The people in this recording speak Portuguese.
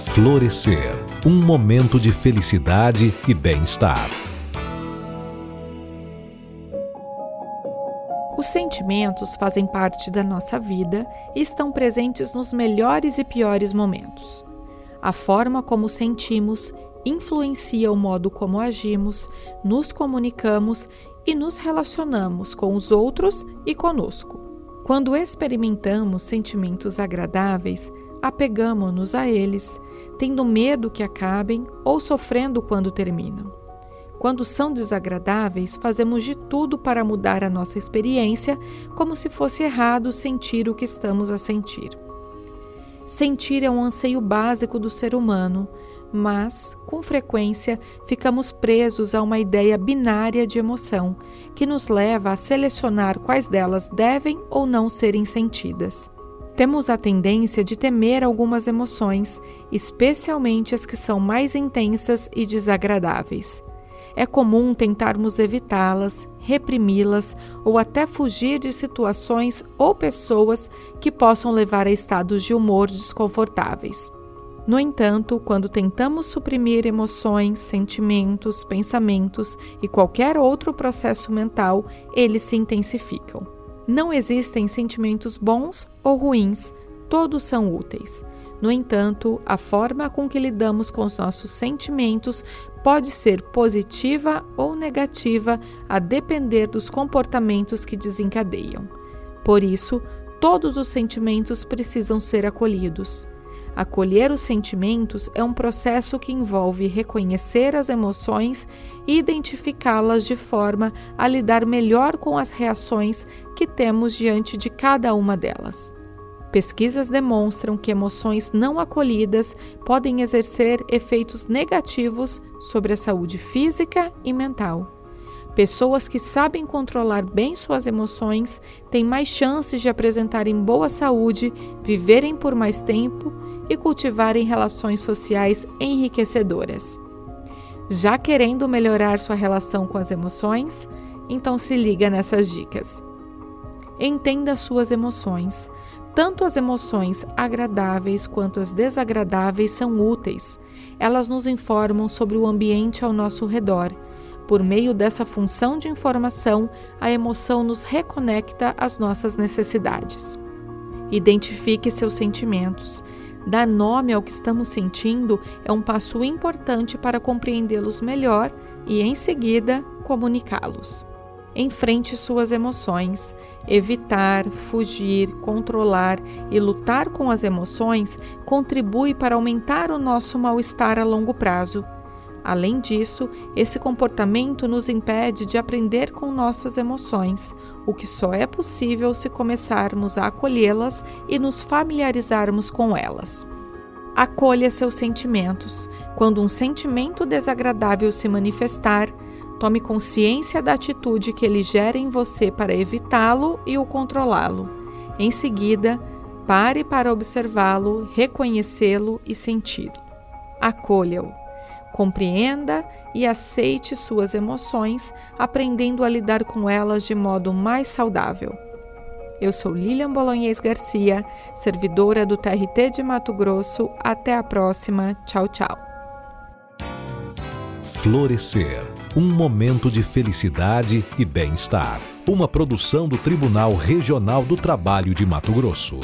Florescer um momento de felicidade e bem-estar. Os sentimentos fazem parte da nossa vida e estão presentes nos melhores e piores momentos. A forma como sentimos influencia o modo como agimos, nos comunicamos e nos relacionamos com os outros e conosco. Quando experimentamos sentimentos agradáveis, apegamos-nos a eles, tendo medo que acabem ou sofrendo quando terminam. Quando são desagradáveis, fazemos de tudo para mudar a nossa experiência, como se fosse errado sentir o que estamos a sentir. Sentir é um anseio básico do ser humano, mas, com frequência, ficamos presos a uma ideia binária de emoção, que nos leva a selecionar quais delas devem ou não serem sentidas. Temos a tendência de temer algumas emoções, especialmente as que são mais intensas e desagradáveis. É comum tentarmos evitá-las, reprimi-las ou até fugir de situações ou pessoas que possam levar a estados de humor desconfortáveis. No entanto, quando tentamos suprimir emoções, sentimentos, pensamentos e qualquer outro processo mental, eles se intensificam. Não existem sentimentos bons ou ruins, todos são úteis. No entanto, a forma com que lidamos com os nossos sentimentos pode ser positiva ou negativa, a depender dos comportamentos que desencadeiam. Por isso, todos os sentimentos precisam ser acolhidos. Acolher os sentimentos é um processo que envolve reconhecer as emoções e identificá-las de forma a lidar melhor com as reações que temos diante de cada uma delas. Pesquisas demonstram que emoções não acolhidas podem exercer efeitos negativos sobre a saúde física e mental. Pessoas que sabem controlar bem suas emoções têm mais chances de apresentarem boa saúde, viverem por mais tempo e cultivarem relações sociais enriquecedoras. Já querendo melhorar sua relação com as emoções? Então se liga nessas dicas. Entenda suas emoções. Tanto as emoções agradáveis quanto as desagradáveis são úteis. Elas nos informam sobre o ambiente ao nosso redor. Por meio dessa função de informação, a emoção nos reconecta às nossas necessidades. Identifique seus sentimentos. Dar nome ao que estamos sentindo é um passo importante para compreendê-los melhor e, em seguida, comunicá-los. Enfrente suas emoções. Evitar, fugir, controlar e lutar com as emoções contribui para aumentar o nosso mal-estar a longo prazo. Além disso, esse comportamento nos impede de aprender com nossas emoções, o que só é possível se começarmos a acolhê-las e nos familiarizarmos com elas. Acolha seus sentimentos. Quando um sentimento desagradável se manifestar, tome consciência da atitude que ele gera em você para evitá-lo e o controlá-lo. Em seguida, pare para observá-lo, reconhecê-lo e senti-lo. Acolha-o. Compreenda e aceite suas emoções, aprendendo a lidar com elas de modo mais saudável. Eu sou Lilian Bolonhês Garcia, servidora do TRT de Mato Grosso. Até a próxima. Tchau, tchau. Florescer um momento de felicidade e bem-estar. Uma produção do Tribunal Regional do Trabalho de Mato Grosso.